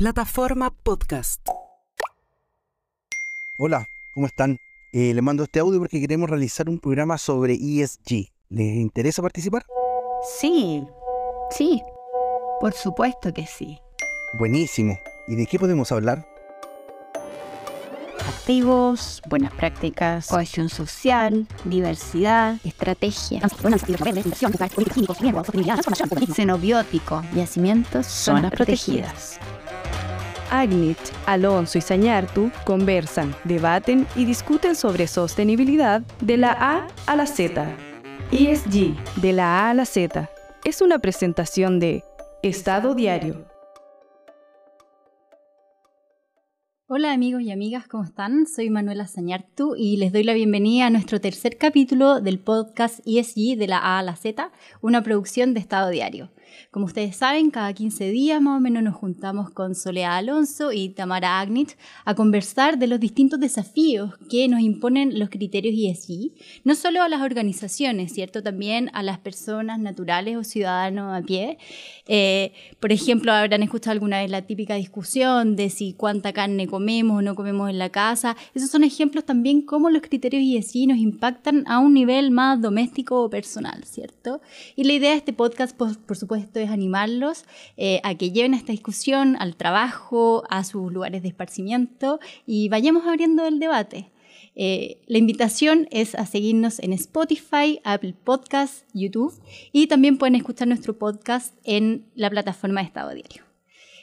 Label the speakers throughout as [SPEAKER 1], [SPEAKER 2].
[SPEAKER 1] Plataforma Podcast.
[SPEAKER 2] Hola, ¿cómo están? Eh, les mando este audio porque queremos realizar un programa sobre ESG. ¿Les interesa participar?
[SPEAKER 3] Sí, sí, por supuesto que sí.
[SPEAKER 2] Buenísimo. ¿Y de qué podemos hablar?
[SPEAKER 3] Activos, buenas prácticas, cohesión social, diversidad, estrategia, xenobiótico, yacimientos, zonas protegidas.
[SPEAKER 4] Agnit, Alonso y Sañartu conversan, debaten y discuten sobre sostenibilidad de la A a la Z. ESG, de la A a la Z, es una presentación de Estado Diario.
[SPEAKER 5] Hola amigos y amigas, ¿cómo están? Soy Manuela Sañartu y les doy la bienvenida a nuestro tercer capítulo del podcast ESG de la A a la Z, una producción de Estado Diario. Como ustedes saben, cada 15 días más o menos nos juntamos con Soledad Alonso y Tamara Agnit a conversar de los distintos desafíos que nos imponen los criterios ESG, no solo a las organizaciones, ¿cierto? También a las personas naturales o ciudadanos a pie. Eh, por ejemplo, habrán escuchado alguna vez la típica discusión de si cuánta carne comemos o no comemos en la casa. Esos son ejemplos también cómo los criterios ESG nos impactan a un nivel más doméstico o personal, ¿cierto? Y la idea de este podcast, por, por supuesto, esto es animarlos eh, a que lleven esta discusión al trabajo, a sus lugares de esparcimiento y vayamos abriendo el debate. Eh, la invitación es a seguirnos en Spotify, Apple Podcasts, YouTube y también pueden escuchar nuestro podcast en la plataforma de Estado Diario.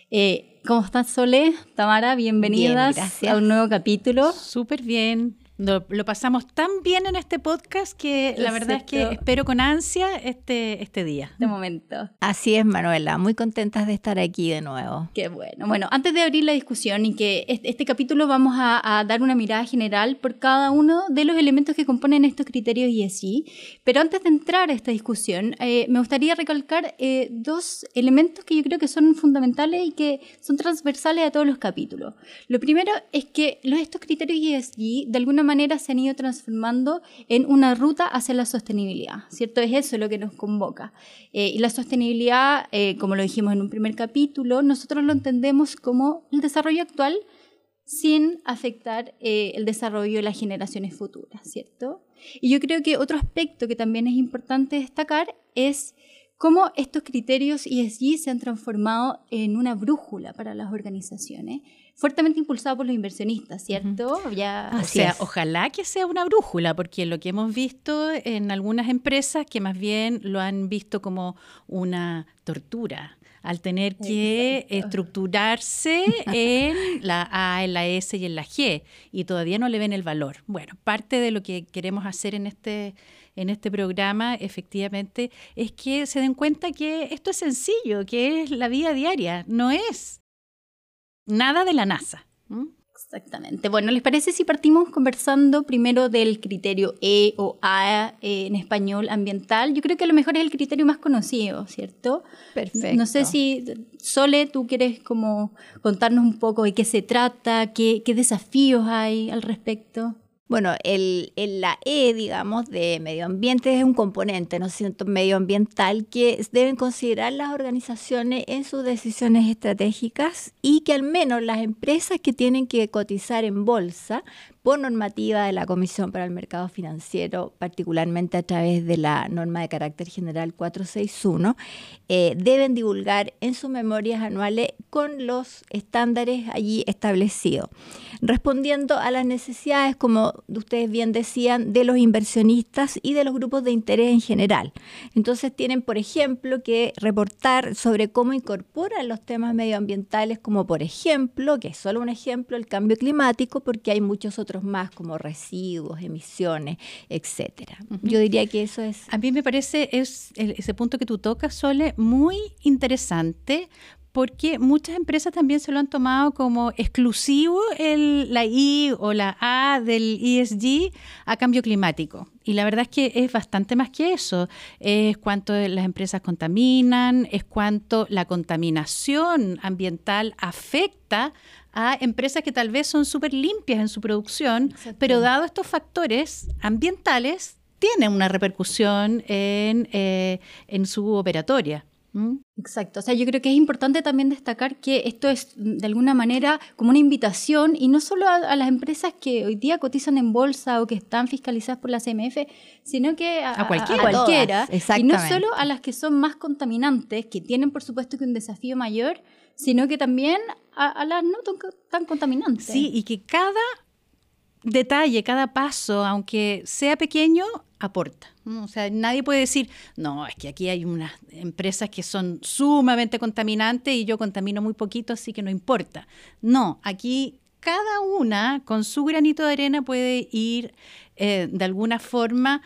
[SPEAKER 5] Eh, ¿Cómo estás, Sole? Tamara, bienvenidas a un nuevo capítulo.
[SPEAKER 6] Súper bien. Lo, pasamos tan bien en este podcast que la verdad es que espero con ansia este, este día.
[SPEAKER 5] De momento.
[SPEAKER 3] Así es, Manuela. Muy contentas de estar aquí de nuevo.
[SPEAKER 5] Qué bueno. Bueno, antes de abrir la discusión y que este, este capítulo vamos a, dar una mirada general por cada uno de los elementos que componen estos criterios y así. Pero antes de entrar a esta discusión, eh, me gustaría recalcar eh, dos elementos que yo creo que son fundamentales y que son transversales a todos los capítulos. Lo primero es que los, estos criterios ESG de alguna manera se han ido transformando en una ruta hacia la sostenibilidad, ¿cierto? Es eso lo que nos convoca. Eh, y la sostenibilidad, eh, como lo dijimos en un primer capítulo, nosotros lo entendemos como el desarrollo actual sin afectar eh, el desarrollo de las generaciones futuras, ¿cierto? Y yo creo que otro aspecto que también es importante destacar es cómo estos criterios ESG se han transformado en una brújula para las organizaciones fuertemente impulsado por los inversionistas, ¿cierto?
[SPEAKER 6] ya, o sea, ojalá que sea una brújula, porque lo que hemos visto en algunas empresas que más bien lo han visto como una tortura al tener que estructurarse en la A, en la S y en la G, y todavía no le ven el valor. Bueno, parte de lo que queremos hacer en este, en este programa, efectivamente, es que se den cuenta que esto es sencillo, que es la vida diaria, no es nada de la NASA.
[SPEAKER 5] Exactamente. Bueno, ¿les parece si partimos conversando primero del criterio E o A eh, en español ambiental? Yo creo que a lo mejor es el criterio más conocido, ¿cierto?
[SPEAKER 3] Perfecto.
[SPEAKER 5] No sé si, Sole, tú quieres como contarnos un poco de qué se trata, qué, qué desafíos hay al respecto.
[SPEAKER 3] Bueno, el, la E, digamos, de medio ambiente es un componente, ¿no es cierto?, medioambiental que deben considerar las organizaciones en sus decisiones estratégicas y que al menos las empresas que tienen que cotizar en bolsa por normativa de la Comisión para el Mercado Financiero, particularmente a través de la norma de carácter general 461, eh, deben divulgar en sus memorias anuales con los estándares allí establecidos, respondiendo a las necesidades, como ustedes bien decían, de los inversionistas y de los grupos de interés en general. Entonces tienen, por ejemplo, que reportar sobre cómo incorporan los temas medioambientales, como por ejemplo, que es solo un ejemplo, el cambio climático, porque hay muchos otros más como residuos, emisiones, etcétera. Yo diría que eso es...
[SPEAKER 6] A mí me parece es ese punto que tú tocas, Sole, muy interesante porque muchas empresas también se lo han tomado como exclusivo el, la I o la A del ESG a cambio climático. Y la verdad es que es bastante más que eso. Es cuánto las empresas contaminan, es cuánto la contaminación ambiental afecta a empresas que tal vez son súper limpias en su producción, pero dado estos factores ambientales, tienen una repercusión en, eh, en su operatoria. ¿Mm?
[SPEAKER 5] Exacto, o sea, yo creo que es importante también destacar que esto es de alguna manera como una invitación y no solo a, las empresas que hoy día cotizan en bolsa o que están fiscalizadas por la CMF, sino que a, cualquiera, y no solo a las que son más contaminantes, que tienen por supuesto que un desafío mayor, sino que también a, las no tan contaminantes.
[SPEAKER 6] Sí, y que cada detalle, cada paso, aunque sea pequeño, aporta. O sea, nadie puede decir, no, es que aquí hay unas empresas que son sumamente contaminantes y yo contamino muy poquito, así que no importa. No, aquí cada una con su granito de arena puede ir eh, de alguna forma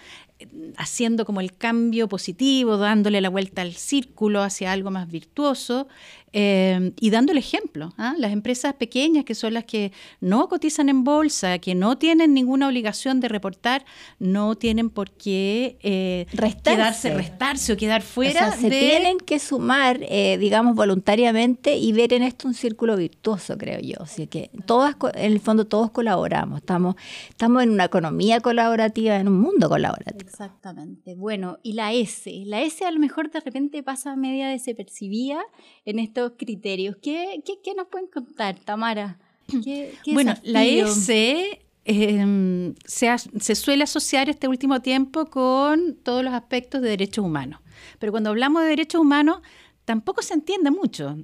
[SPEAKER 6] haciendo como el cambio positivo, dándole la vuelta al círculo hacia algo más virtuoso eh, y dando el ejemplo. ¿ah? Las empresas pequeñas, que son las que no cotizan en bolsa, que no tienen ninguna obligación de reportar, no tienen por qué eh, restarse. quedarse, restarse o quedar fuera.
[SPEAKER 3] se tienen que sumar, eh, digamos, voluntariamente y ver en esto un círculo virtuoso, creo yo. Así que todas, en el fondo todos colaboramos, estamos, estamos en una economía colaborativa, en un mundo colaborativo.
[SPEAKER 5] Exactamente. Bueno, y la S. La S a lo mejor de repente pasa media desapercibida en estos criterios. ¿Qué, qué, nos pueden contar, Tamara?
[SPEAKER 6] bueno, la S em, se, se, suele asociar este último tiempo con todos los aspectos de derechos humanos. Pero cuando hablamos de derechos humanos, tampoco se entiende mucho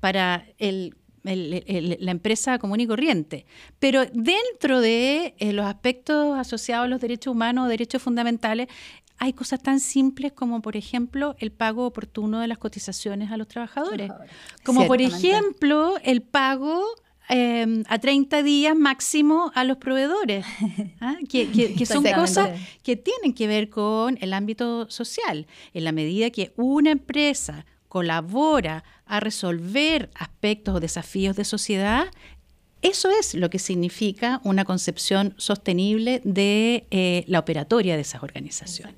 [SPEAKER 6] para el la empresa común y corriente. Pero dentro de eh, los aspectos asociados a los derechos humanos, derechos fundamentales, hay cosas tan simples como, por ejemplo, el pago oportuno de las cotizaciones a los trabajadores. Como, por ejemplo, el pago em, a 30 días máximo a los proveedores, ¿ah? que, que, son cosas que tienen que ver con el ámbito social. En la medida que una empresa colabora a resolver aspectos o desafíos de sociedad, eso es lo que significa una concepción sostenible de eh, la operatoria de esas organizaciones.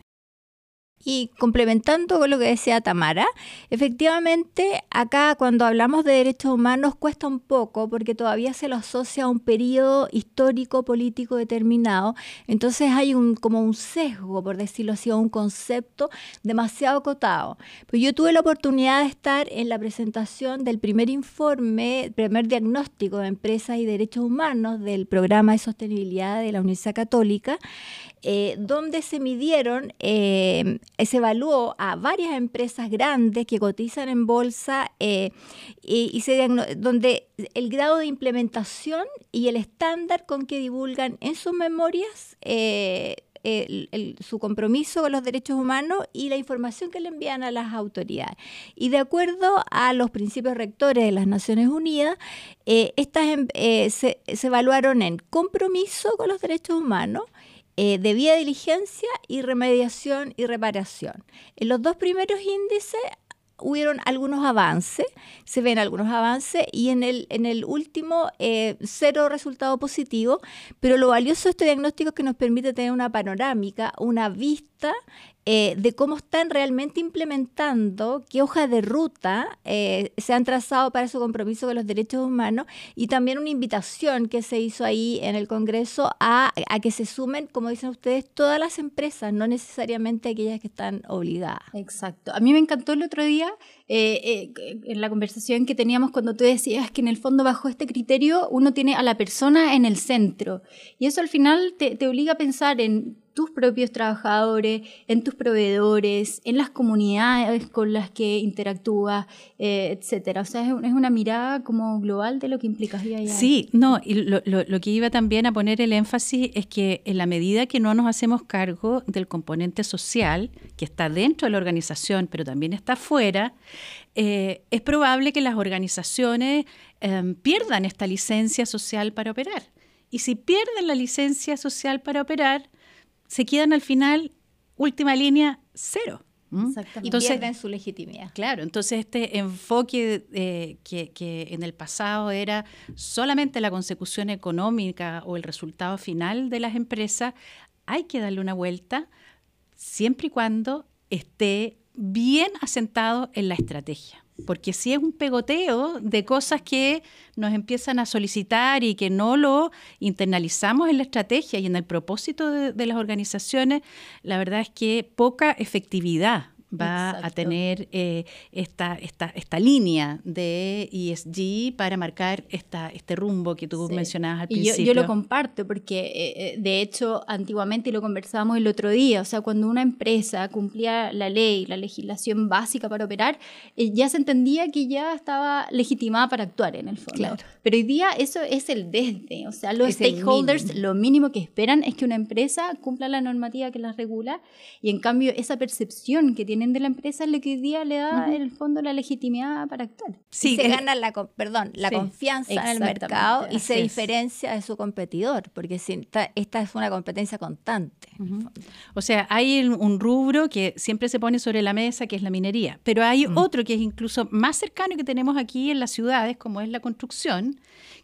[SPEAKER 3] Y complementando con lo que decía Tamara, efectivamente acá cuando hablamos de derechos humanos cuesta un poco porque todavía se lo asocia a un periodo histórico político determinado, entonces hay un como un sesgo, por decirlo así, un concepto demasiado acotado. Pues yo tuve la oportunidad de estar en la presentación del primer informe, primer diagnóstico de empresas y derechos humanos del programa de sostenibilidad de la Universidad Católica, eh, donde se midieron eh, se evaluó a varias empresas grandes que cotizan en bolsa eh, y, se donde el grado de implementación y el estándar con que divulgan en sus memorias eh, su compromiso con los derechos humanos y la información que le envían a las autoridades. Y de acuerdo a los principios rectores de las Naciones Unidas, estas em, se evaluaron en compromiso con los derechos humanos, eh, debida diligencia y remediación y reparación. En los dos primeros índices hubieron algunos avances, se ven algunos avances y en el, en el último eh, cero resultado positivo, pero lo valioso de este diagnóstico es que nos permite tener una panorámica, una vista eh, de cómo están realmente implementando, qué hojas de ruta eh, se han trazado para su compromiso con los derechos humanos y también una invitación que se hizo ahí en el Congreso a, a que se sumen, como dicen ustedes, todas las empresas, no necesariamente aquellas que están obligadas.
[SPEAKER 5] Exacto. A mí me encantó el otro día eh, en la conversación que teníamos cuando tú decías que en el fondo bajo este criterio uno tiene a la persona en el centro y eso al final te, te obliga a pensar en tus propios trabajadores, en tus proveedores, en las comunidades con las que interactúas, eh, etcétera. O sea, es, una mirada como global de lo que implicaría ya.
[SPEAKER 6] Sí, no, y lo, lo, que iba también a poner el énfasis es que en la medida que no nos hacemos cargo del componente social, que está dentro de la organización, pero también está fuera, eh, es probable que las organizaciones em, pierdan esta licencia social para operar. Y si pierden la licencia social para operar, se quedan al final, última línea, cero.
[SPEAKER 3] Y pierden su legitimidad.
[SPEAKER 6] Claro, entonces este enfoque eh, que, que, en el pasado era solamente la consecución económica o el resultado final de las empresas, hay que darle una vuelta siempre y cuando esté bien asentado en la estrategia porque si es un pegoteo de cosas que nos empiezan a solicitar y que no lo internalizamos en la estrategia y en el propósito de, las organizaciones, la verdad es que poca efectividad va a
[SPEAKER 5] Exacto.
[SPEAKER 6] tener eh, esta, esta, esta línea de ESG para marcar esta, este rumbo que tú
[SPEAKER 5] Sí.
[SPEAKER 6] mencionabas al
[SPEAKER 5] Y yo,
[SPEAKER 6] principio.
[SPEAKER 5] yo lo comparto porque, eh, eh, de hecho, antiguamente lo conversábamos el otro día, o sea, cuando una empresa cumplía la ley, la legislación básica para operar, eh, ya se entendía que ya estaba legitimada para actuar en el fondo.
[SPEAKER 3] Claro.
[SPEAKER 5] Pero hoy día eso es el desde, o sea, los
[SPEAKER 3] Es
[SPEAKER 5] stakeholders lo mínimo que esperan es que una empresa cumpla la normativa que las regula y en cambio esa percepción que de la empresa es lo que hoy día le da en el fondo la legitimidad para actuar.
[SPEAKER 6] Sí,
[SPEAKER 3] y se gana la, perdón, la
[SPEAKER 6] Sí,
[SPEAKER 3] confianza en el mercado y se
[SPEAKER 5] es.
[SPEAKER 3] diferencia de su competidor, porque esta, esta es una competencia constante.
[SPEAKER 6] O sea, hay un- rubro que siempre se pone sobre la mesa, que es la minería, pero hay otro que es incluso más cercano que tenemos aquí en las ciudades, como es la construcción,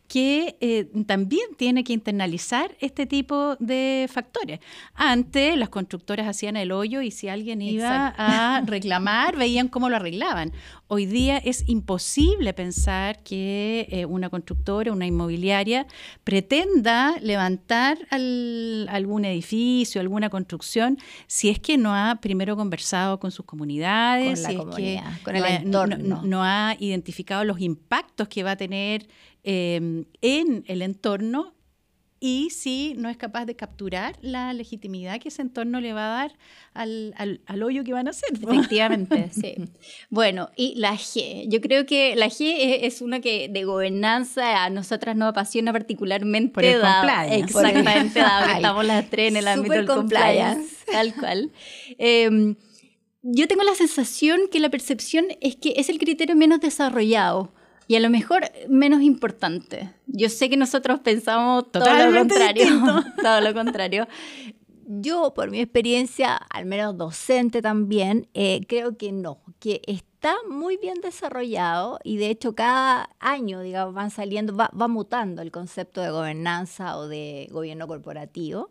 [SPEAKER 6] que eh, también tiene que internalizar este tipo de factores. Antes las constructoras hacían el hoyo y si alguien iba
[SPEAKER 5] Exacto.
[SPEAKER 6] a reclamar, veían cómo lo arreglaban. Hoy día es imposible pensar que eh, una constructora, una inmobiliaria, pretenda levantar al- algún edificio, alguna construcción, si es que no ha primero conversado con sus comunidades,
[SPEAKER 3] Con la
[SPEAKER 6] si es que
[SPEAKER 3] con
[SPEAKER 6] no
[SPEAKER 3] el
[SPEAKER 6] ha- no-
[SPEAKER 3] entorno.
[SPEAKER 6] no- no ha identificado los impactos que va a tener eh, en el entorno y si no es capaz de capturar la legitimidad que ese entorno le va a dar al, al- al hoyo que van a hacer. ¿no?
[SPEAKER 5] Efectivamente, sí. Bueno, y la G. Yo creo que la G es, es una que de gobernanza a nosotras nos apasiona particularmente.
[SPEAKER 6] Por el
[SPEAKER 5] dado-
[SPEAKER 6] compliance.
[SPEAKER 5] Exactamente, dado que estamos las tres en el ámbito
[SPEAKER 3] super
[SPEAKER 5] del compliance. Tal cual. Eh, yo tengo la sensación que la percepción es que es el criterio menos desarrollado. Y a lo mejor menos importante. Yo sé que nosotros pensamos todo lo
[SPEAKER 6] Totalmente
[SPEAKER 5] contrario.
[SPEAKER 6] distinto.
[SPEAKER 5] todo lo contrario.
[SPEAKER 3] Yo, por mi experiencia, al menos docente también, eh, creo que no, que está muy bien desarrollado y de hecho cada año, digamos, van saliendo, va, va mutando el concepto de gobernanza o de gobierno corporativo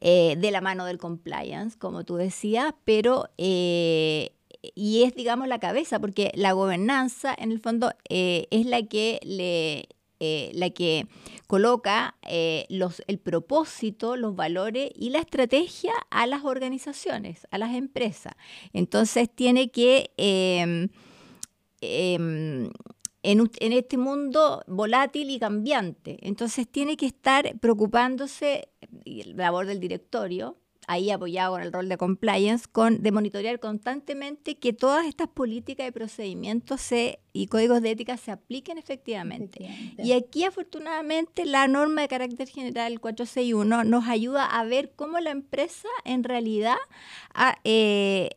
[SPEAKER 3] eh, de la mano del compliance, como tú decías, pero... eh, y es, digamos, la cabeza, porque la gobernanza, en el fondo, eh, es la que le, eh, la que coloca eh, los, el propósito, los valores y la estrategia a las organizaciones, a las empresas. Entonces tiene que, eh, eh, en, en este mundo volátil y cambiante, entonces tiene que estar preocupándose, labor del directorio, ahí apoyado con el rol de compliance, con, de monitorear constantemente que todas estas políticas y procedimientos se, y códigos de ética se apliquen efectivamente. Y aquí, afortunadamente, la norma de carácter general 461 nos ayuda a ver cómo la empresa en realidad a- eh,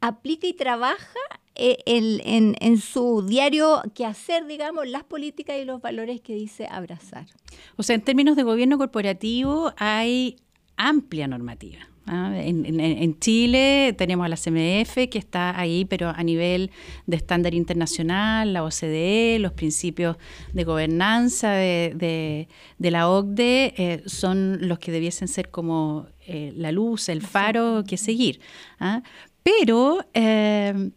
[SPEAKER 3] aplica y trabaja eh, en, en- en su diario quehacer, digamos, las políticas y los valores que dice abrazar.
[SPEAKER 6] O sea, en términos de gobierno corporativo hay amplia normativa. ¿Ah? En, en- en Chile tenemos a la CMF que está ahí, pero a nivel de estándar internacional, la OCDE, los principios de gobernanza de, de- de la OCDE eh, son los que debiesen ser como eh, la luz, el faro que seguir. ¿ah? Pero eh,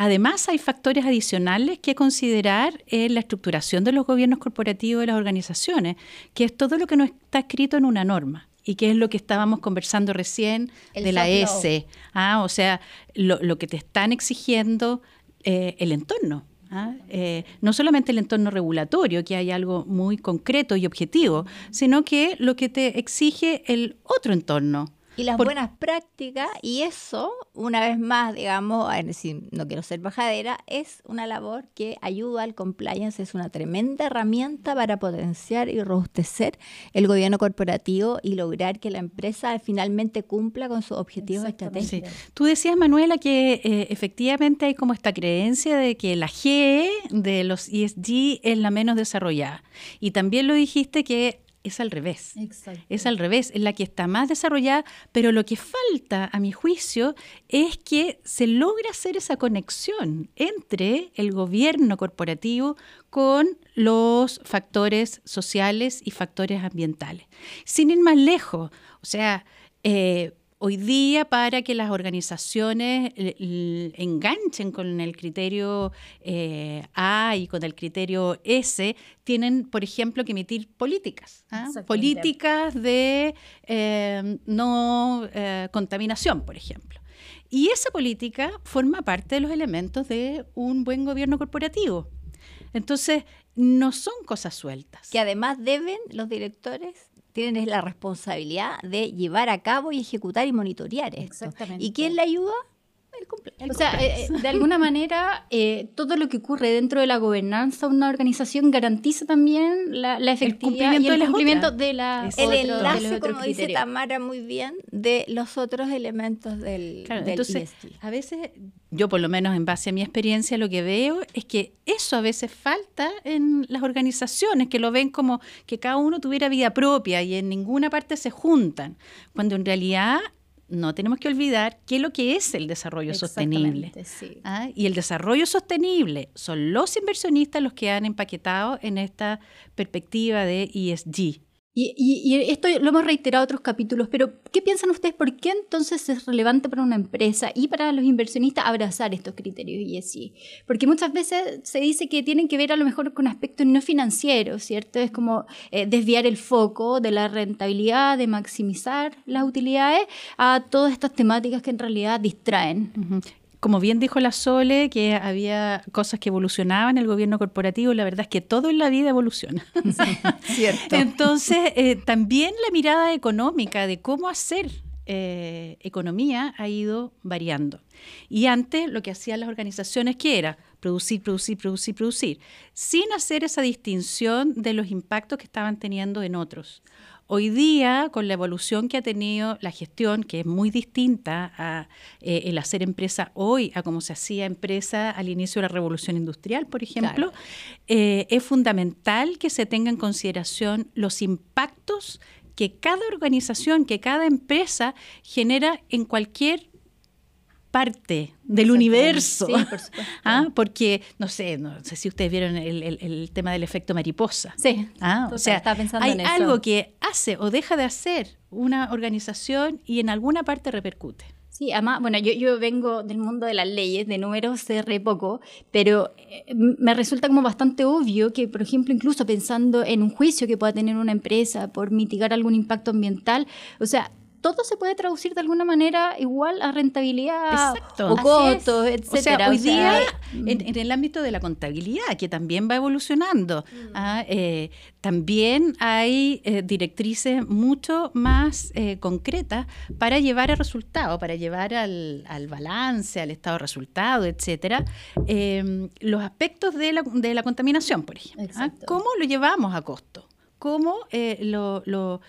[SPEAKER 6] Además, hay factores adicionales que considerar en la estructuración de los gobiernos corporativos de las organizaciones, que es todo lo que no está escrito en una norma y que es lo que estábamos conversando recién
[SPEAKER 3] El
[SPEAKER 6] de la. S. Ah, o sea, lo, lo que te están exigiendo eh, el entorno. ¿ah? Eh, no solamente el entorno regulatorio, que hay algo muy concreto y objetivo, sino que lo que te exige el otro entorno.
[SPEAKER 3] Y las
[SPEAKER 6] Por-
[SPEAKER 3] buenas prácticas, y eso, una vez más, digamos, decir, no quiero ser bajadera, es una labor que ayuda al compliance, es una tremenda herramienta para potenciar y robustecer el gobierno corporativo y lograr que la empresa finalmente cumpla con sus objetivos estratégicos.
[SPEAKER 6] Sí. Tú decías, Manuela, que eh, efectivamente hay como esta creencia de que la G de los ESG es la menos desarrollada. Y también lo dijiste que es al revés.
[SPEAKER 5] Exacto.
[SPEAKER 6] Es al revés, es la que está más desarrollada, pero lo que falta, a mi juicio, es que se logra hacer esa conexión entre el gobierno corporativo con los factores sociales y factores ambientales. Sin ir más lejos, o sea, eh, hoy día para que las organizaciones l- enganchen con el criterio eh, A y con el criterio S, tienen, por ejemplo, que emitir políticas. ¿ah? Políticas de eh, no eh, contaminación, por ejemplo. Y esa política forma parte de los elementos de un buen gobierno corporativo. Entonces, no son cosas sueltas.
[SPEAKER 3] Que además deben los directores tienen la responsabilidad de llevar a cabo y ejecutar y monitorear esto.
[SPEAKER 5] Exactamente.
[SPEAKER 3] ¿Y quién le ayuda?
[SPEAKER 5] O sea, eh, eh, de alguna manera, eh, todo lo que ocurre dentro de la gobernanza de una organización garantiza también la, la efectividad y el
[SPEAKER 6] de
[SPEAKER 5] cumplimiento de la
[SPEAKER 3] El
[SPEAKER 5] otro-
[SPEAKER 3] enlace,
[SPEAKER 5] otros
[SPEAKER 3] como dice. Tamara muy bien, de los otros elementos del,
[SPEAKER 6] Claro,
[SPEAKER 3] del
[SPEAKER 6] entonces,
[SPEAKER 3] ESG.
[SPEAKER 6] a veces, yo por lo menos en base a mi experiencia, lo que veo es que eso a veces falta en las organizaciones, que lo ven como que cada uno tuviera vida propia y en ninguna parte se juntan, cuando en realidad no tenemos que olvidar qué es lo que es el desarrollo sostenible.
[SPEAKER 5] Sí.
[SPEAKER 6] ¿ah? Y el desarrollo sostenible son los inversionistas los que han empaquetado en esta perspectiva de ESG.
[SPEAKER 5] Y, esto lo hemos reiterado en otros capítulos, pero ¿qué piensan ustedes? ¿Por qué entonces es relevante para una empresa y para los inversionistas abrazar estos criterios? Porque muchas veces se dice que tienen que ver a lo mejor con aspectos no financieros, ¿cierto? Es como eh, desviar el foco de la rentabilidad, de maximizar las utilidades a todas estas temáticas que en realidad distraen.
[SPEAKER 6] Como bien dijo la Sole, que había cosas que evolucionaban en el gobierno corporativo, la verdad es que todo en la vida evoluciona.
[SPEAKER 3] Cierto.
[SPEAKER 6] Entonces, eh, también la mirada económica de cómo hacer eh, economía ha ido variando. Y antes lo que hacían las organizaciones, que era? Producir, producir, producir, producir, sin hacer esa distinción de los impactos que estaban teniendo en otros. Hoy día, con la evolución que ha tenido la gestión, que es muy distinta a eh, el hacer empresa hoy a como se hacía empresa al inicio de la revolución industrial, por ejemplo, eh, es fundamental que se tenga en consideración los impactos que cada organización, que cada empresa genera en cualquier parte del universo.
[SPEAKER 5] Sí, por supuesto.
[SPEAKER 6] ¿Ah? Porque, no sé, no sé si ustedes vieron el, el- el tema del efecto mariposa.
[SPEAKER 5] Sí,
[SPEAKER 6] Ah, o sea,
[SPEAKER 5] estaba pensando
[SPEAKER 6] hay
[SPEAKER 5] en eso.
[SPEAKER 6] algo que hace o deja de hacer una organización y en alguna parte repercute.
[SPEAKER 5] Sí, además, bueno, yo, yo vengo del mundo de las leyes, de números sé re poco, pero eh, me resulta como bastante obvio que, por ejemplo, incluso pensando en un juicio que pueda tener una empresa por mitigar algún impacto ambiental, o sea, todo se puede traducir de alguna manera igual a rentabilidad
[SPEAKER 6] Exacto.
[SPEAKER 5] o costos,
[SPEAKER 6] O sea, hoy día,
[SPEAKER 5] mm,
[SPEAKER 6] en, en el ámbito de la contabilidad, que también va evolucionando, ah, eh, también hay eh, directrices mucho más eh, concretas para llevar al resultado, para llevar al, al balance, al estado de resultado, etcétera, eh, los aspectos de la, de la contaminación, por ejemplo. ah. ¿Cómo lo llevamos a costo? ¿Cómo eh, lo, lo-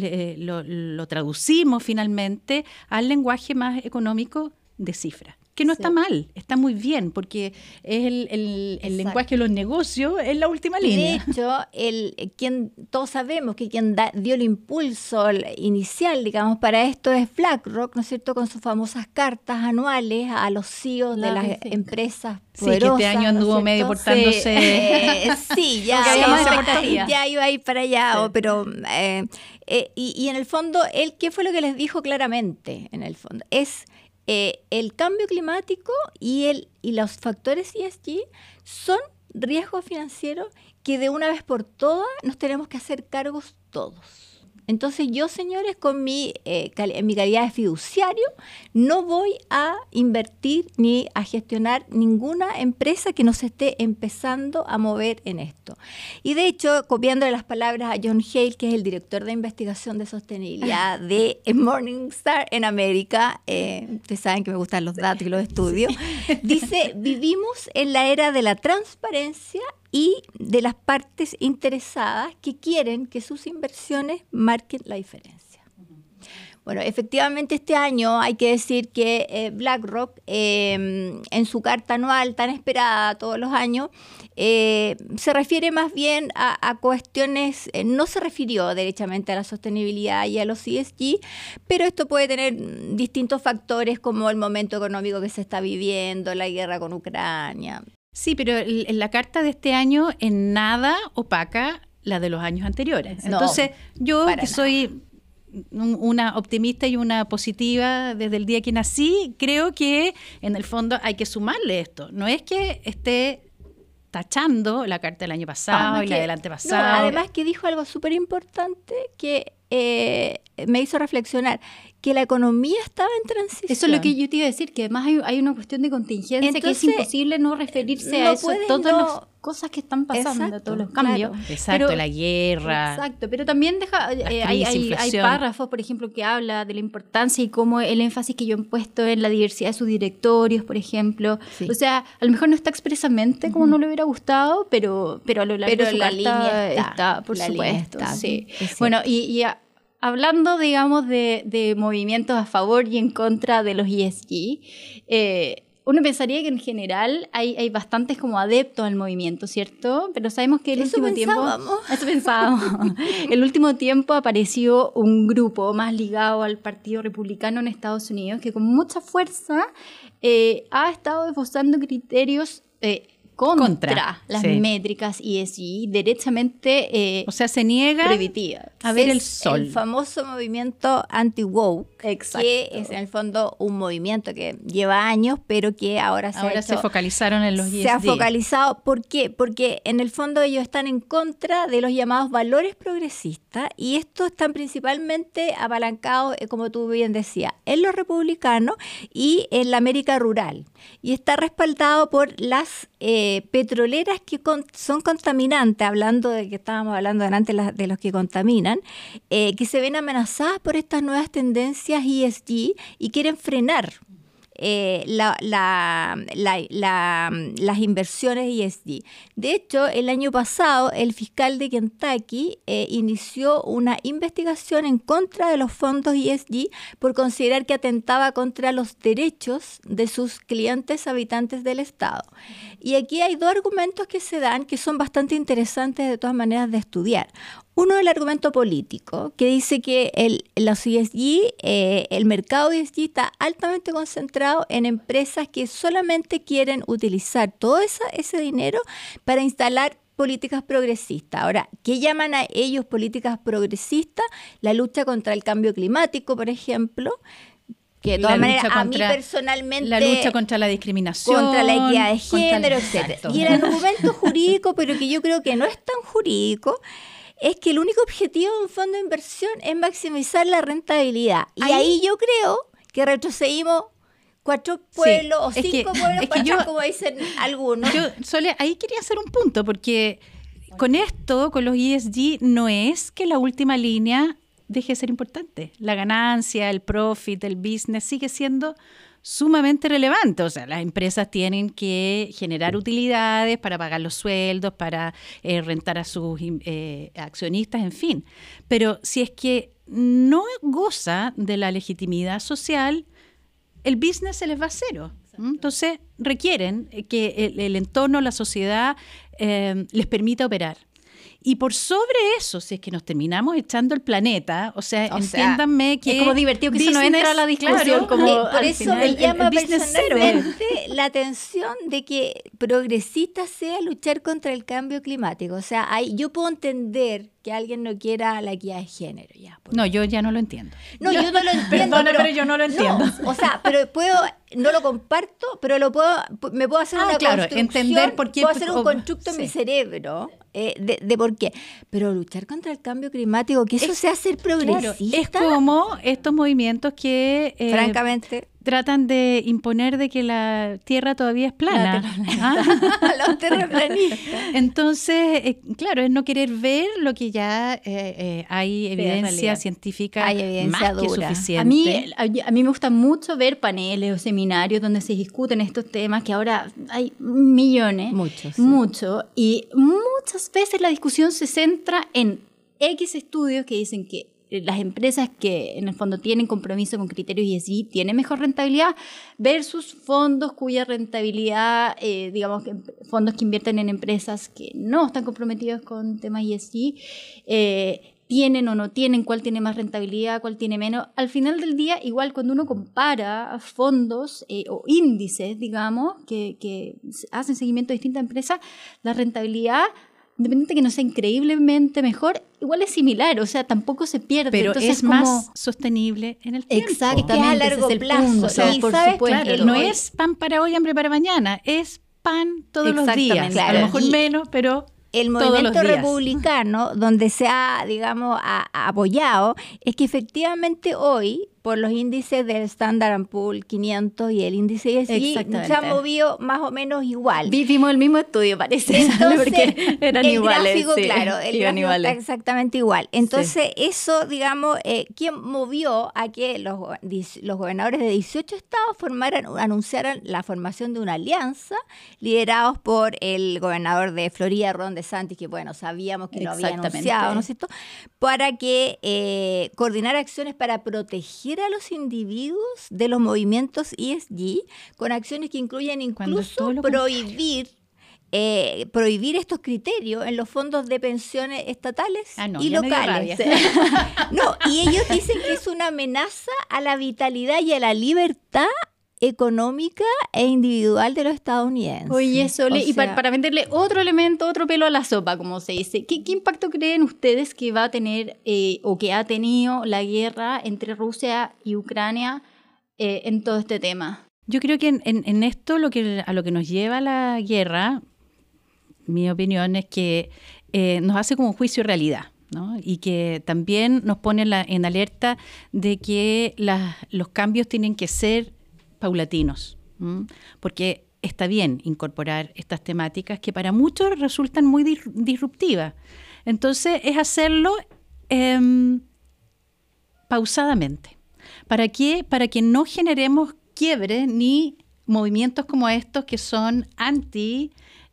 [SPEAKER 6] le- lo- lo traducimos finalmente al lenguaje más económico de cifra? Que no
[SPEAKER 5] Sí.
[SPEAKER 6] está mal, está muy bien, porque es el, el- lenguaje de los negocios, es la última
[SPEAKER 3] Y de
[SPEAKER 6] línea.
[SPEAKER 3] hecho, el, quien, todos sabemos que quien da- dio el impulso el inicial, digamos, para esto es BlackRock, ¿no es cierto?, con sus famosas cartas anuales a los CEOs de
[SPEAKER 5] La
[SPEAKER 3] las empresas
[SPEAKER 6] Sí, que este año
[SPEAKER 3] ¿no es
[SPEAKER 6] anduvo medio portándose.
[SPEAKER 3] Eh, sí, ya,
[SPEAKER 5] había
[SPEAKER 3] ya, iba a ir para allá,
[SPEAKER 5] Sí.
[SPEAKER 3] o- pero eh, eh, y, y en el fondo, él, ¿qué fue lo que les dijo claramente? En el fondo, es eh, el cambio climático y, el, y los factores ESG son riesgos financieros que de una vez por todas nos tenemos que hacer cargos todos. Entonces yo, señores, con mi, eh, cal- mi calidad de fiduciario, no voy a invertir ni a gestionar ninguna empresa que nos esté empezando a mover en esto. Y de hecho, copiando las palabras a John Hale, que es el director de investigación de sostenibilidad de Morningstar en América, eh, ustedes saben que me gustan los datos y los estudios, dice, vivimos en la era de la transparencia y de las partes interesadas que quieren que sus inversiones marquen la diferencia. Bueno, efectivamente este año hay que decir que eh, BlackRock eh, en su carta anual tan esperada todos los años eh, se refiere más bien a, cuestiones, eh, no se refirió derechamente a la sostenibilidad y a los ESG, pero esto puede tener distintos factores como el momento económico que se está viviendo, la guerra con Ucrania.
[SPEAKER 6] Sí, pero la carta de este año en nada opaca la de los años anteriores.
[SPEAKER 3] No,
[SPEAKER 6] Entonces, yo que
[SPEAKER 3] nada.
[SPEAKER 6] soy un- una optimista y una positiva desde el día que nací, creo que en el fondo hay que sumarle esto. No es que esté tachando la carta del año pasado y la
[SPEAKER 3] que-
[SPEAKER 6] del
[SPEAKER 3] no,
[SPEAKER 6] antepasado.
[SPEAKER 3] además que dijo algo súper importante que eh, me hizo reflexionar, que la economía estaba en transición.
[SPEAKER 5] Eso es lo que yo te iba a decir, que además hay, hay una cuestión de contingencia que es imposible no referirse
[SPEAKER 3] no
[SPEAKER 5] a eso,
[SPEAKER 3] puedes
[SPEAKER 5] todas
[SPEAKER 3] no-
[SPEAKER 5] las cosas que están pasando,
[SPEAKER 3] Exacto,
[SPEAKER 5] todos los
[SPEAKER 3] claro.
[SPEAKER 5] cambios.
[SPEAKER 6] Exacto,
[SPEAKER 5] Pero-
[SPEAKER 6] la guerra.
[SPEAKER 5] Exacto, pero también deja, eh, hay, párrafos, por ejemplo, que habla de la importancia y cómo el énfasis que yo he puesto en la diversidad de sus directorios, por ejemplo.
[SPEAKER 3] Sí.
[SPEAKER 5] O sea, a lo mejor no está expresamente como no le hubiera gustado, pero, pero a lo largo
[SPEAKER 3] Pero
[SPEAKER 5] de su
[SPEAKER 3] la
[SPEAKER 5] carta
[SPEAKER 3] línea está,
[SPEAKER 5] por
[SPEAKER 3] la línea
[SPEAKER 5] supuesto.
[SPEAKER 3] está,
[SPEAKER 5] sí.
[SPEAKER 3] es.
[SPEAKER 5] Bueno, y, y a- hablando, digamos, de, de movimientos a favor y en contra de los ESG, eh, uno pensaría que en general hay, hay bastantes como adeptos al movimiento, ¿cierto? Pero sabemos que el
[SPEAKER 3] Eso
[SPEAKER 5] último tiempo... Eso pensábamos. el último tiempo apareció un grupo más ligado al Partido Republicano en Estados Unidos que con mucha fuerza eh, ha estado esbozando criterios eh, contra,
[SPEAKER 6] Contra,
[SPEAKER 5] las
[SPEAKER 6] sí.
[SPEAKER 5] métricas ESG, derechamente eh,
[SPEAKER 6] O sea, se niega a ver
[SPEAKER 3] Es
[SPEAKER 6] el sol.
[SPEAKER 3] El famoso movimiento anti-woke, que es en el fondo un movimiento que lleva años, pero que ahora se
[SPEAKER 6] Ahora
[SPEAKER 3] ha
[SPEAKER 6] se focalizaron en los E
[SPEAKER 3] se ha
[SPEAKER 6] ESG.
[SPEAKER 3] focalizado. ¿Por qué? Porque en el fondo ellos están en contra de los llamados valores progresistas y estos están principalmente apalancados, eh, como tú bien decías, en los republicanos y en la América rural. Y está respaldado por las eh, petroleras que son contaminantes, hablando de que estábamos hablando delante de los que contaminan, eh, que se ven amenazadas por estas nuevas tendencias ESG y quieren frenar eh, la- la- la- la- las inversiones ESG. De hecho, el año pasado, el fiscal de Kentucky eh, inició una investigación en contra de los fondos ESG por considerar que atentaba contra los derechos de sus clientes habitantes del Estado. Y aquí hay dos argumentos que se dan que son bastante interesantes de todas maneras de estudiar. Uno, el argumento político, que dice que el, los ESG, eh, el mercado ESG está altamente concentrado en empresas que solamente quieren utilizar todo esa- ese dinero para instalar políticas progresistas. Ahora, ¿qué llaman a ellos políticas progresistas? La lucha contra el cambio climático, por ejemplo, que de todas maneras a mí personalmente
[SPEAKER 6] La lucha contra la discriminación.
[SPEAKER 3] contra la equidad de
[SPEAKER 6] contra el-
[SPEAKER 3] género, etcétera.
[SPEAKER 6] Exacto.
[SPEAKER 3] Y el argumento jurídico, pero que yo creo que no es tan jurídico, es que el único objetivo de un fondo de inversión es maximizar la rentabilidad. Y
[SPEAKER 6] Ahí-
[SPEAKER 3] ahí, yo creo que retrocedimos cuatro pueblos o
[SPEAKER 6] que-
[SPEAKER 3] cinco pueblos, para atrás, como dicen algunos.
[SPEAKER 6] Yo, Sole, ahí quería hacer un punto, porque con esto, con los ESG, no es que la última línea deje de ser importante. La ganancia, el profit, el business sigue siendo sumamente relevante. O sea, las empresas tienen que generar utilidades para pagar los sueldos, para eh, rentar a sus eh, accionistas, en fin. Pero si es que no goza de la legitimidad social, el business se les va a cero. Entonces requieren eh, que el, el entorno, la sociedad eh, les permita operar. Y por sobre eso, si es que nos terminamos echando el planeta, o sea,
[SPEAKER 3] O sea,
[SPEAKER 6] entiéndanme que...
[SPEAKER 5] es como divertido que eso no entra a la discusión,
[SPEAKER 6] claro,
[SPEAKER 5] como-
[SPEAKER 3] Eh, por
[SPEAKER 5] al
[SPEAKER 3] eso
[SPEAKER 5] final,
[SPEAKER 3] me
[SPEAKER 5] el-
[SPEAKER 3] llama
[SPEAKER 6] el business
[SPEAKER 3] personalmente la atención de que progresista sea luchar contra el cambio climático. O sea, hay, yo puedo entender que alguien no quiera la equidad de género. Ya,
[SPEAKER 6] No, yo ya no lo entiendo.
[SPEAKER 3] No, yo no lo entiendo.
[SPEAKER 6] Perdona, pero yo no lo entiendo.
[SPEAKER 3] o sea, pero puedo, no lo comparto, pero lo puedo, me puedo hacer
[SPEAKER 6] Ah,
[SPEAKER 3] una
[SPEAKER 6] claro,
[SPEAKER 3] construcción,
[SPEAKER 6] entender por qué-
[SPEAKER 3] Puedo hacer un constructo en mi cerebro eh, de, de por qué. Pero luchar contra el cambio climático, que eso sea ser
[SPEAKER 6] Claro,
[SPEAKER 3] progresista,
[SPEAKER 6] es como estos movimientos que eh,
[SPEAKER 3] francamente,
[SPEAKER 6] tratan de imponer de que la Tierra todavía es plana. Ah,
[SPEAKER 3] los terraplanistas.
[SPEAKER 6] Entonces, eh, claro, es no querer ver lo que ya eh, eh, hay evidencia
[SPEAKER 5] realidad.
[SPEAKER 6] científica
[SPEAKER 3] Hay evidencia
[SPEAKER 6] más que suficiente.
[SPEAKER 5] A mí, a, a mí me gusta mucho ver paneles o seminarios donde se discuten estos temas, que ahora hay millones.
[SPEAKER 3] Muchos, sí.
[SPEAKER 5] Mucho. Y muchas veces la discusión se centra en X estudios que dicen que las empresas que en el fondo tienen compromiso con criterios ESG tienen mejor rentabilidad versus fondos cuya rentabilidad, eh, digamos, fondos que invierten en empresas que no están comprometidos con temas ESG, eh, tienen o no tienen, cuál tiene más rentabilidad, cuál tiene menos. Al final del día, igual cuando uno compara fondos eh, o índices, digamos, que, que hacen seguimiento de distintas empresas, la rentabilidad, independiente de que no sea increíblemente mejor, igual es similar, o sea, tampoco se pierde.
[SPEAKER 6] pero
[SPEAKER 5] Entonces,
[SPEAKER 6] es
[SPEAKER 5] como-
[SPEAKER 6] más sostenible en el tiempo.
[SPEAKER 5] Exactamente,
[SPEAKER 3] a
[SPEAKER 5] ese
[SPEAKER 3] largo
[SPEAKER 5] es el
[SPEAKER 3] plazo,
[SPEAKER 5] punto,
[SPEAKER 3] o sea,
[SPEAKER 5] por
[SPEAKER 3] ¿sabes?
[SPEAKER 5] supuesto.
[SPEAKER 6] Claro, no es pan para hoy, hambre para mañana, es pan todos los
[SPEAKER 5] Exactamente.
[SPEAKER 6] días. A
[SPEAKER 3] Claro.
[SPEAKER 6] lo mejor
[SPEAKER 3] Y-
[SPEAKER 6] menos, pero
[SPEAKER 3] el
[SPEAKER 6] todos los
[SPEAKER 3] movimiento
[SPEAKER 6] días.
[SPEAKER 3] republicano, donde se ha, digamos, a- a- apoyado, es que efectivamente hoy por los índices del Standard Poor's 500 y el índice ESG se han movido más o menos igual.
[SPEAKER 5] Vivimos el mismo estudio, parece.
[SPEAKER 3] Entonces,
[SPEAKER 5] porque eran
[SPEAKER 3] el
[SPEAKER 5] iguales.
[SPEAKER 3] gráfico,
[SPEAKER 5] sí,
[SPEAKER 3] claro, el gráfico
[SPEAKER 5] iguales.
[SPEAKER 3] está exactamente igual. Entonces, eso, digamos, eh, ¿quién movió a que los, los gobernadores de 18 estados formaran, anunciaran la formación de una alianza liderados por el gobernador de Florida, Ron DeSantis, que bueno, sabíamos que lo había anunciado, ¿no es cierto? Para que eh, coordinar acciones para proteger a los individuos de los movimientos ESG con acciones que incluyen incluso prohibir eh, prohibir estos criterios en los fondos de pensiones estatales
[SPEAKER 6] Ah, no,
[SPEAKER 3] y locales. no, y ellos dicen que es una amenaza a la vitalidad y a la libertad económica e individual de los estadounidenses.
[SPEAKER 5] Oye, Sole,
[SPEAKER 3] O
[SPEAKER 5] y para, para meterle otro elemento, otro pelo a la sopa, como se dice, ¿qué, qué impacto creen ustedes que va a tener eh, o que ha tenido la guerra entre Rusia y Ucrania eh, en todo este tema?
[SPEAKER 6] Yo creo que en, en- en esto lo que, a lo que nos lleva la guerra, mi opinión es que eh, nos hace como un juicio de realidad. ¿no? Y que también nos pone en, la- en alerta de que los cambios tienen que ser paulatinos, porque está bien incorporar estas temáticas que para muchos resultan muy dis- disruptivas. Entonces es hacerlo em, pausadamente. ¿Para qué? Para que no generemos quiebres ni movimientos como estos que son anti,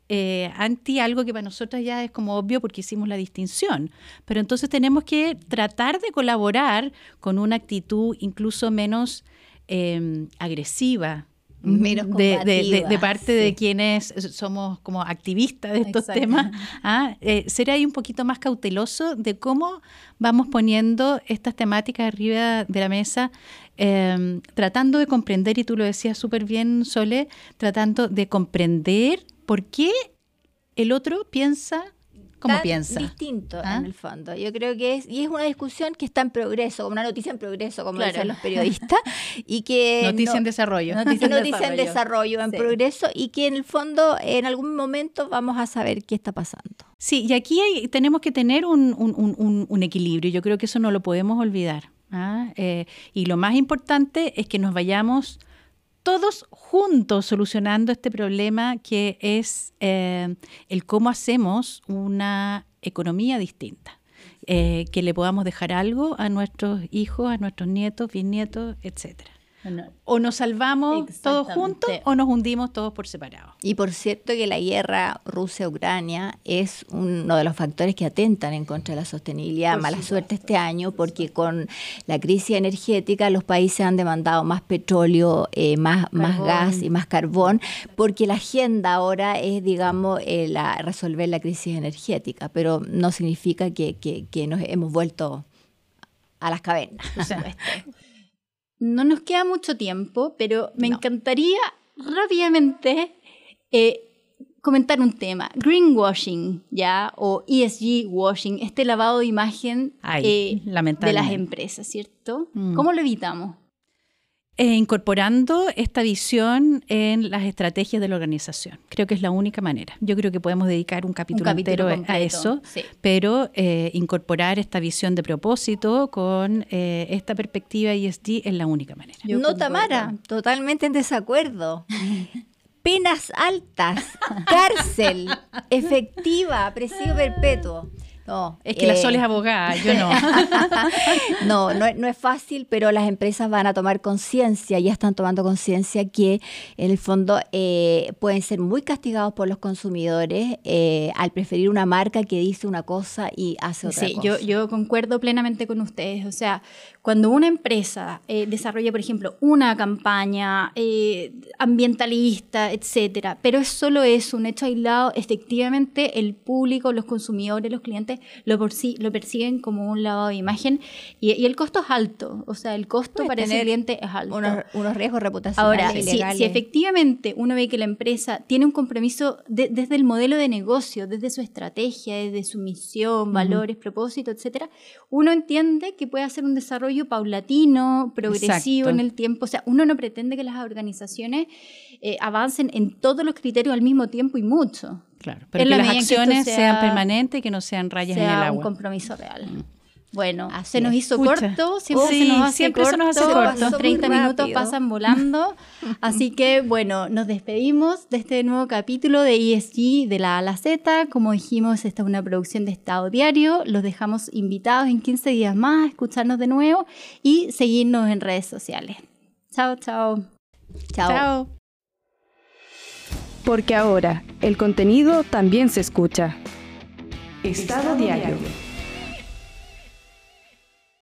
[SPEAKER 6] eh, anti algo que para nosotros ya es como obvio porque hicimos la distinción. Pero entonces tenemos que tratar de colaborar con una actitud incluso menos eh, agresiva.
[SPEAKER 3] Menos
[SPEAKER 6] de, parte de quienes somos como activistas de estos temas, ¿ah? Eh, ser ahí un poquito más cauteloso de cómo vamos poniendo estas temáticas arriba de la mesa, eh, tratando de comprender, y tú lo decías súper bien, Sole, tratando de comprender por qué el otro piensa
[SPEAKER 3] tan
[SPEAKER 6] piensa.
[SPEAKER 3] distinto
[SPEAKER 6] ¿Ah?
[SPEAKER 3] en el fondo. Yo creo que es, y es una discusión que está en progreso, como una noticia en progreso, como
[SPEAKER 5] Claro.
[SPEAKER 3] dicen los periodistas, y que
[SPEAKER 6] Noticia
[SPEAKER 3] no-
[SPEAKER 6] en desarrollo.
[SPEAKER 5] Noticia en
[SPEAKER 3] noticia en
[SPEAKER 5] desarrollo.
[SPEAKER 3] en
[SPEAKER 5] Sí.
[SPEAKER 3] progreso, y que en el fondo en algún momento vamos a saber qué está pasando.
[SPEAKER 6] Sí, y aquí hay- tenemos que tener un, un- un- un- un equilibrio. Yo creo que eso no lo podemos olvidar. ¿ah? Eh, y lo más importante es que nos vayamos todos juntos solucionando este problema que es eh, el cómo hacemos una economía distinta. Eh, que le podamos dejar algo a nuestros hijos, a nuestros nietos, bisnietos, etcétera. O nos salvamos todos juntos o nos hundimos todos por separado.
[SPEAKER 3] Y por cierto que la guerra Rusia-Ucrania es uno de los factores que atentan en contra de la sostenibilidad. Mala suerte este año porque con la crisis energética los países han demandado más petróleo, eh, más, gas y más carbón, porque la agenda ahora es, digamos, eh, la, resolver la crisis energética, pero no significa que, que- que nos hemos vuelto a las cavernas.
[SPEAKER 6] O sea,
[SPEAKER 5] No nos queda mucho tiempo, pero me
[SPEAKER 3] No.
[SPEAKER 5] encantaría rápidamente eh, comentar un tema. Greenwashing, ¿ya? O ESG washing, este lavado de imagen
[SPEAKER 6] Ay,
[SPEAKER 5] eh, de las empresas, ¿cierto?
[SPEAKER 6] Mm.
[SPEAKER 5] ¿Cómo lo evitamos?
[SPEAKER 6] Eh, incorporando esta visión en las estrategias de la organización. Creo que es la única manera. Yo creo que podemos dedicar un capítulo,
[SPEAKER 5] capítulo
[SPEAKER 6] entero a eso,
[SPEAKER 5] sí.
[SPEAKER 6] pero eh, incorporar esta visión de propósito con eh, esta perspectiva ESG es la única manera.
[SPEAKER 5] Yo
[SPEAKER 3] no,
[SPEAKER 5] concuerdo.
[SPEAKER 3] Tamara, totalmente en desacuerdo. Penas altas, cárcel, efectiva, presidio perpetuo. No,
[SPEAKER 6] Es que la
[SPEAKER 3] eh,
[SPEAKER 6] Sol es abogada, yo no.
[SPEAKER 3] no, no, es- no es fácil, pero las empresas van a tomar conciencia, ya están tomando conciencia que en el fondo eh, pueden ser muy castigados por los consumidores eh, al preferir una marca que dice una cosa y hace otra
[SPEAKER 5] Sí,
[SPEAKER 3] cosa.
[SPEAKER 5] yo, yo concuerdo plenamente con ustedes. O sea, cuando una empresa eh, desarrolla, por ejemplo, una campaña eh, ambientalista, etcétera, pero es solo eso, un hecho aislado, efectivamente el público, los consumidores, los clientes lo, porci- lo persiguen como un lavado de imagen y, y el costo es alto. O sea, el costo
[SPEAKER 3] Puede
[SPEAKER 5] para ese cliente es alto.
[SPEAKER 3] unos, unos riesgos reputacionales
[SPEAKER 5] Ahora, si,
[SPEAKER 3] ilegales.
[SPEAKER 5] si efectivamente uno ve que la empresa tiene un compromiso de- desde el modelo de negocio, desde su estrategia, desde su misión, valores, propósito, etcétera, uno entiende que puede hacer un desarrollo paulatino, progresivo
[SPEAKER 6] Exacto.
[SPEAKER 5] en el tiempo. O sea, uno no pretende que las organizaciones eh, avancen en todos los criterios al mismo tiempo y mucho.
[SPEAKER 6] Claro, pero
[SPEAKER 5] En
[SPEAKER 6] que
[SPEAKER 5] la
[SPEAKER 6] las
[SPEAKER 5] que
[SPEAKER 6] acciones
[SPEAKER 5] sea-
[SPEAKER 6] sean permanentes y que no sean rayas en el
[SPEAKER 5] sea un
[SPEAKER 6] agua.
[SPEAKER 5] compromiso real. Bueno,
[SPEAKER 3] Así
[SPEAKER 5] se nos
[SPEAKER 3] es.
[SPEAKER 5] hizo
[SPEAKER 6] Pucha.
[SPEAKER 5] corto, siempre
[SPEAKER 6] Sí,
[SPEAKER 5] se nos hace
[SPEAKER 6] siempre se
[SPEAKER 5] corto,
[SPEAKER 6] nos hace corto.
[SPEAKER 5] los 30
[SPEAKER 3] Muy
[SPEAKER 5] minutos pasan volando. Así que bueno, nos despedimos de este nuevo capítulo de ESG de la A a la Z. Como dijimos, esta es una producción de Estado Diario. Los dejamos invitados en 15 días más a escucharnos de nuevo y seguirnos en redes sociales. Chao, chao.
[SPEAKER 3] Chao.
[SPEAKER 6] Chao.
[SPEAKER 4] Porque ahora el contenido también se escucha. Estado Diario.